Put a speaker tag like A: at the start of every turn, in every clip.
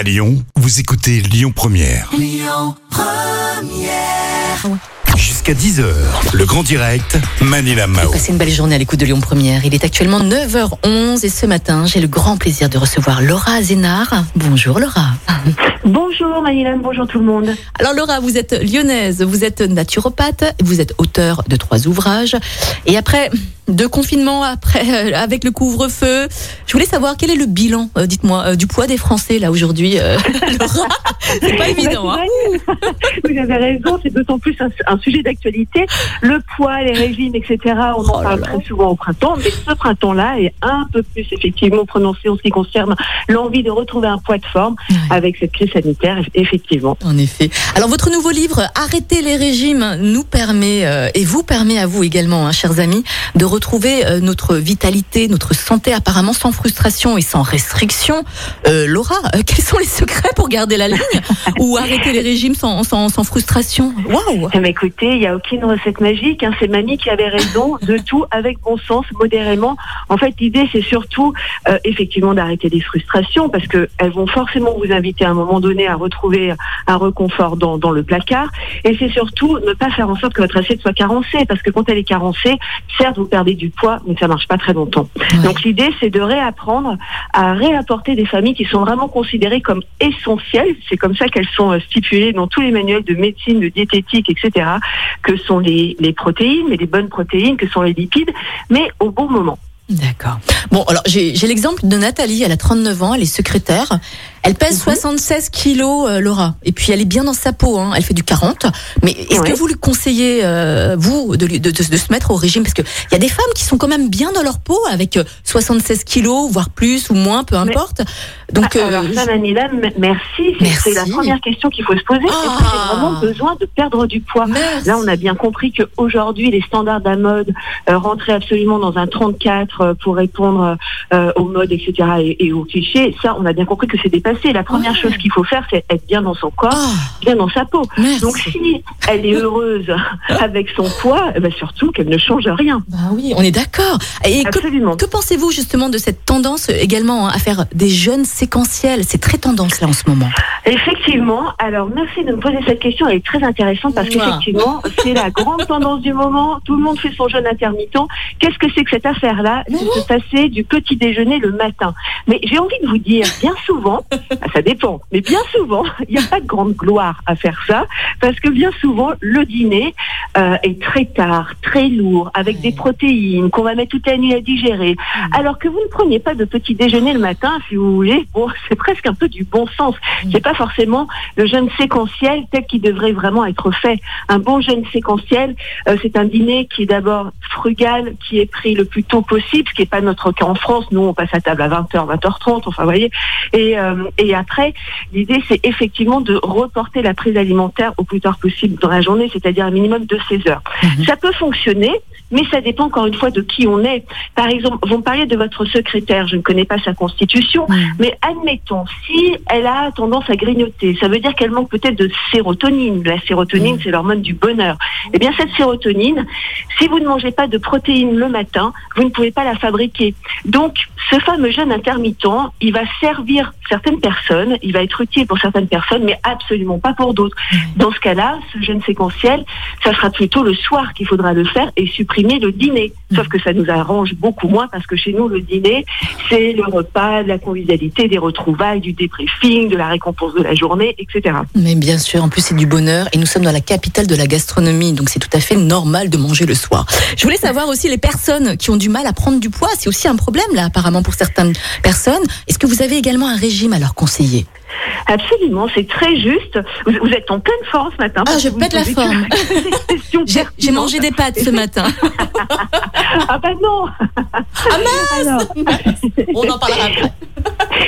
A: À Lyon, vous écoutez Lyon Première. Jusqu'à 10h, le grand direct, Manila Mao.
B: Passez une belle journée à l'écoute de Lyon Première. Il est actuellement 9h11 et ce matin, j'ai le grand plaisir de recevoir Laura Zénard. Bonjour Laura.
C: Bonjour Maïlam, bonjour tout le monde.
B: Alors Laura, vous êtes lyonnaise, vous êtes naturopathe, vous êtes auteur de trois ouvrages. Et après deux confinements, après euh, avec le couvre-feu, je voulais savoir quel est le bilan, euh, dites-moi, euh, du poids des Français là aujourd'hui. c'est pas évident. hein.
C: Vous avez raison, c'est d'autant plus un, un sujet d'actualité. Le poids, les régimes, etc. On
B: Oh
C: en
B: là
C: parle très souvent au printemps, mais ce printemps-là est un peu plus effectivement prononcé en ce qui concerne l'envie de retrouver un poids de forme
B: Ouais.
C: avec cette crise sanitaire, effectivement.
B: En effet. Alors votre nouveau livre Arrêter les régimes nous permet euh, et vous permet à vous également, hein, chers amis, de retrouver euh, notre vitalité, notre santé apparemment sans frustration et sans restriction. Euh, Laura, euh, quels sont les secrets pour garder la ligne ou arrêter les régimes sans, sans, sans frustration? Waouh
C: Eh bien, écoutez, il n'y a aucune recette magique. Hein. C'est mamie qui avait raison de tout avec bon sens, modérément. En fait, l'idée, c'est surtout euh, effectivement d'arrêter les frustrations parce que elles vont forcément vous inviter à un moment donné à retrouver un reconfort dans, dans le placard. Et c'est surtout ne pas faire en sorte que votre assiette soit carencée parce que quand elle est carencée, certes, vous perdez du poids, mais ça marche pas très longtemps. Donc l'idée, c'est de réapprendre à réapporter des familles qui sont vraiment considérées comme essentielles. C'est comme ça qu'elles sont euh, stipulées dans tous les manuels de médecine, de diététique, etc. Que sont les, les protéines, mais les bonnes protéines, que sont les lipides, mais au bon moment.
B: D'accord. Bon, alors j'ai j'ai l'exemple de Nathalie, elle a 39 ans, elle est secrétaire. Elle pèse 76 kilos, euh, Laura. Et puis elle est bien dans sa peau, hein. elle fait du 40. Mais est-ce
C: Ouais.
B: que vous lui conseillez, euh, vous, de, de, de- de se mettre au régime? Parce qu'il y a des femmes qui sont quand même bien dans leur peau, avec euh, 76 kilos, voire plus ou moins, peu
C: Mais-
B: importe. Donc,
C: Ah, Alors
B: euh,
C: ça, Manila, merci. C'est- la première question qu'il faut se poser. Est-ce que
B: Ah.
C: j'ai vraiment besoin de perdre du poids?
B: Merci.
C: Là, on a bien compris qu'aujourd'hui, les standards de la mode euh, rentraient absolument dans un 34 euh, pour répondre euh, aux modes, etc. et, et aux clichés. Ça, on a bien compris que c'est La première
B: Ouais.
C: chose qu'il faut faire, c'est être bien dans son corps,
B: Ah,
C: bien dans sa peau.
B: merci.
C: Donc, si elle est heureuse avec son poids, eh ben, surtout qu'elle ne change rien.
B: Bah oui, on est d'accord. Et que,
C: Absolument.
B: que pensez-vous justement de cette tendance euh, également hein, à faire des jeûnes séquentiels? C'est très tendance là en ce moment.
C: Effectivement. Alors, merci de me poser cette question. Elle est très intéressante parce qu'effectivement, c'est la grande tendance du moment. Tout le monde fait son jeûne intermittent. Qu'est-ce que c'est que cette affaire-là? C'est de passer du petit déjeuner le matin. Mais j'ai envie de vous dire, bien souvent, ah, ça dépend, mais bien souvent, il n'y a pas de grande gloire à faire ça parce que bien souvent, le dîner euh, est très tard, très lourd, avec
B: Ouais.
C: des protéines qu'on va mettre toute la nuit à digérer. Alors que vous ne preniez pas de petit déjeuner le matin, si vous voulez, bon, c'est presque un peu du bon sens. C'est pas forcément le jeûne séquentiel tel qu'il devrait vraiment être fait. Un bon jeûne séquentiel, euh, c'est un dîner qui est d'abord frugal, qui est pris le plus tôt possible, ce qui n'est pas notre cas en France. Nous, on passe à table à 20h, 20h30, enfin, vous voyez. Et, euh, et après, l'idée, c'est effectivement de reporter la prise alimentaire au plus tard possible dans la journée, c'est-à-dire un minimum de 16 heures.
B: Mhm.
C: Ça peut fonctionner, mais ça dépend encore une fois de qui on est. Par exemple, vous me parliez de votre secrétaire, je ne connais pas sa constitution,
B: Mhm.
C: mais admettons, si elle a tendance à grignoter, ça veut dire qu'elle manque peut-être de sérotonine. La sérotonine,
B: Mhm.
C: c'est l'hormone du bonheur. Eh bien, cette sérotonine, si vous ne mangez pas de protéines le matin, vous ne pouvez pas la fabriquer. Donc, ce fameux jeûne intermittent, il va servir certaines personnes, il va être utile pour certaines personnes, mais absolument pas pour d'autres. Dans ce cas-là, ce jeûne séquentiel, ça sera plutôt le soir qu'il faudra le faire et supprimer le dîner. Sauf que ça nous arrange beaucoup moins parce que chez nous, le dîner, c'est le repas, de la convivialité, des retrouvailles, du débriefing, de la récompense de la journée, etc.
B: Mais bien sûr, en plus c'est du bonheur et nous sommes dans la capitale de la gastronomie, donc c'est tout à fait normal de manger le soir. Je voulais savoir aussi les personnes qui ont du mal à prendre du poids, c'est aussi un problème là apparemment pour certaines personnes. Est-ce que vous avez également un régime à leur conseiller?
C: Absolument, c'est très juste. Vous, vous êtes en pleine forme ce matin.
B: Ah, je pète la forme. J'ai mangé des pâtes ce matin.
C: Ah bah non
B: Ah mince
C: Alors,
B: On en parlera après.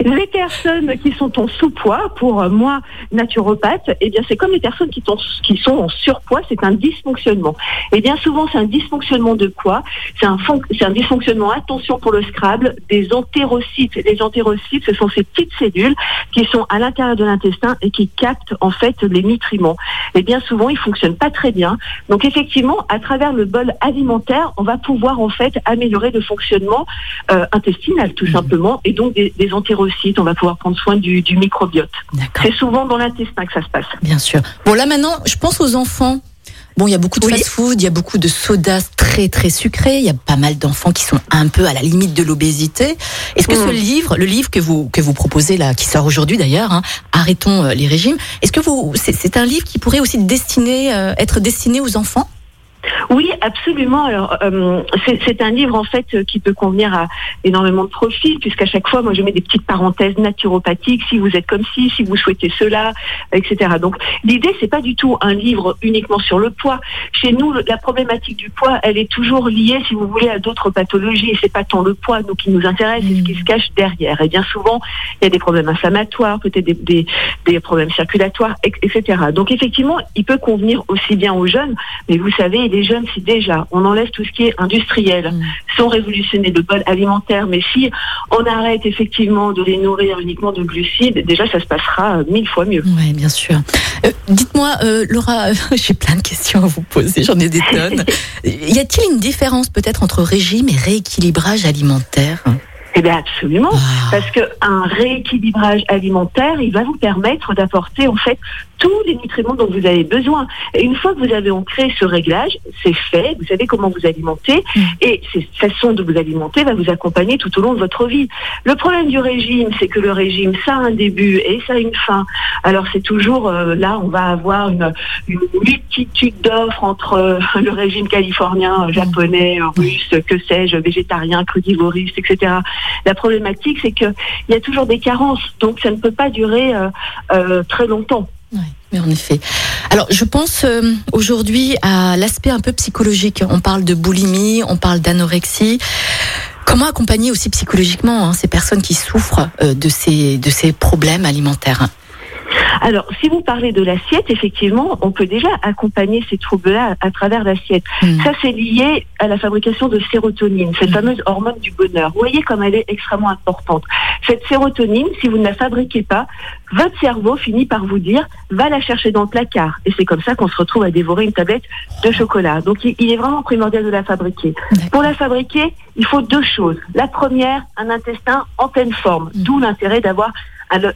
C: Les personnes qui sont en sous-poids, pour euh, moi, naturopathe, eh bien, c'est comme les personnes qui, sont- qui sont en surpoids, c'est un dysfonctionnement. Et bien souvent, c'est un dysfonctionnement de quoi C'est un, un dysfonctionnement, attention pour le Scrabble, des entérocytes. Les entérocytes, ce sont ces petites cellules qui sont à l'intérieur de l'intestin et qui captent, en fait, les nutriments. Et bien souvent, ils fonctionnent pas très bien. Donc, effectivement, à travers le bol alimentaire, on va pouvoir, en fait, améliorer le fonctionnement euh, intestinal, tout simplement, et donc entérocytes, on va pouvoir prendre soin du, du microbiote. C'est souvent dans l'intestin que ça se passe.
B: Bien sûr. Bon, là maintenant, je pense aux enfants. Bon, il y a beaucoup de
C: Oui.
B: fast-food, il y a beaucoup de sodas très très sucrés, il y a pas mal d'enfants qui sont un peu à la limite de l'obésité. Est-ce que ce livre, le livre que vous que vous proposez là, qui sort aujourd'hui d'ailleurs, hein, arrêtons euh, les régimes, est-ce que vous c'est c'est un livre qui pourrait aussi destiner euh, être destiné aux enfants?
C: Oui, absolument. Alors, euh, c'est un livre en fait euh, qui peut convenir à énormément de profils, puisqu'à chaque fois, moi, je mets des petites parenthèses naturopathiques. Si vous êtes comme ci, si vous souhaitez cela, etc. Donc, l'idée, c'est pas du tout un livre uniquement sur le poids. Chez nous, la problématique du poids, elle est toujours liée, si vous voulez, à d'autres pathologies. Et c'est pas tant le poids, nous, qui nous intéresse, c'est ce qui se cache derrière. Et bien souvent, il y a des problèmes inflammatoires, peut-être des, des, problèmes circulatoires, et- etc. Donc, effectivement, il peut convenir aussi bien aux jeunes, mais vous savez, les jeunes, si déjà on enlève tout ce qui est industriel,
B: Mm.
C: sans révolutionner le bol alimentaire, mais si on arrête effectivement de les nourrir uniquement de glucides, déjà ça se passera euh, mille fois mieux.
B: Oui, bien sûr. Euh, Dites-moi, euh, Laura, j'ai plein de questions à vous poser, j'en ai des tonnes. y a-t-il une différence peut-être entre régime et rééquilibrage alimentaire?
C: Eh bien absolument.
B: Ah.
C: Parce que un rééquilibrage alimentaire, il va vous permettre d'apporter en fait tous les nutriments dont vous avez besoin. Et une fois que vous avez ancré ce réglage, c'est fait, vous savez comment vous alimenter,
B: Mm.
C: et cette façon de vous alimenter va vous accompagner tout au long de votre vie. Le problème du régime, c'est que le régime, ça a un début et ça a une fin. Alors c'est toujours euh, là, on va avoir une, une multitude d'offres entre euh, le régime californien, euh, japonais, euh, russe, que sais-je, végétarien, crudivoriste, etc. La problématique, c'est que il y a toujours des carences, donc ça ne peut pas durer euh, euh, très longtemps.
B: Mais en effet. Alors, je pense euh, aujourd'hui à l'aspect un peu psychologique. On parle de boulimie, on parle d'anorexie. Comment accompagner aussi psychologiquement hein, ces personnes qui souffrent euh, ces de ces problèmes alimentaires?
C: Alors, si vous parlez de l'assiette, effectivement, on peut déjà accompagner ces troubles-là à, à travers l'assiette.
B: Hmm.
C: Ça, c'est lié à la fabrication de sérotonine, cette
B: Mhm.
C: fameuse hormone du bonheur. Vous voyez comme elle est extrêmement importante. Cette sérotonine, si vous ne la fabriquez pas, votre cerveau finit par vous dire, va la chercher dans le placard. Et c'est comme ça qu'on se retrouve à dévorer une tablette de chocolat. Donc, il, il est vraiment primordial de la fabriquer. Pour la fabriquer, il faut deux choses. La première, un intestin en pleine forme,
B: Mhm.
C: d'où l'intérêt d'avoir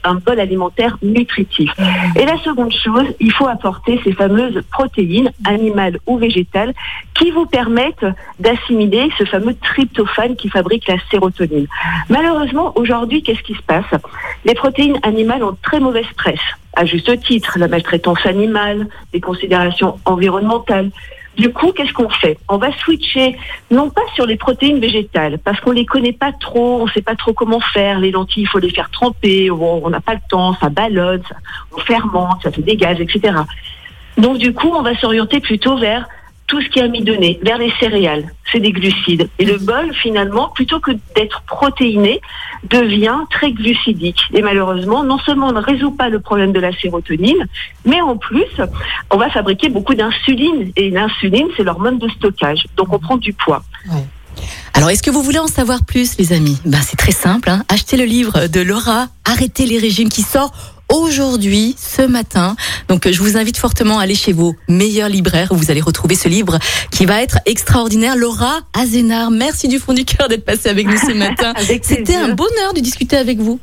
C: un, bol alimentaire nutritif. Et la seconde chose, il faut apporter ces fameuses protéines, animales ou végétales, qui vous permettent d'assimiler ce fameux tryptophane qui fabrique la sérotonine. Malheureusement, aujourd'hui, qu'est-ce qui se passe? Les protéines animales ont très mauvaise presse, à juste titre, la maltraitance animale, les considérations environnementales. Du coup, qu'est-ce qu'on fait On va switcher non pas sur les protéines végétales, parce qu'on les connaît pas trop, on sait pas trop comment faire. Les lentilles, il faut les faire tremper, on n'a pas le temps, ça ballonne, ça, on fermente, ça fait des gaz, etc. Donc du coup, on va s'orienter plutôt vers tout ce qui est amidonné, vers les céréales, c'est des glucides. Et le bol, finalement, plutôt que d'être protéiné, devient très glucidique. Et malheureusement, non seulement on ne résout pas le problème de la sérotonine, mais en plus, on va fabriquer beaucoup d'insuline. Et l'insuline, c'est l'hormone de stockage. Donc on prend du poids.
B: Alors, est-ce que vous voulez en savoir plus, les amis? Ben, c'est très simple. Hein. Achetez le livre de Laura, Arrêtez les régimes, qui sort aujourd'hui, ce matin. Donc, je vous invite fortement à aller chez vos meilleurs libraires où vous allez retrouver ce livre qui va être extraordinaire. Laura Azénard, merci du fond du cœur d'être passée avec nous ce matin. C'était un bonheur de discuter avec vous.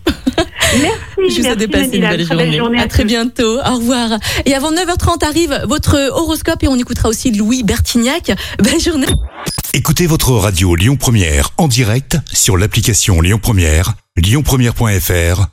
C: Merci.
B: Je vous ai passé une belle
C: Très belle
B: journée.
C: journée
B: À très bientôt. Au revoir. Et avant 9h30 arrive votre horoscope et on écoutera aussi Louis Bertignac. Belle journée.
A: Écoutez votre radio Lyon Première en direct sur l'application Lyon Première, lyonpremière.fr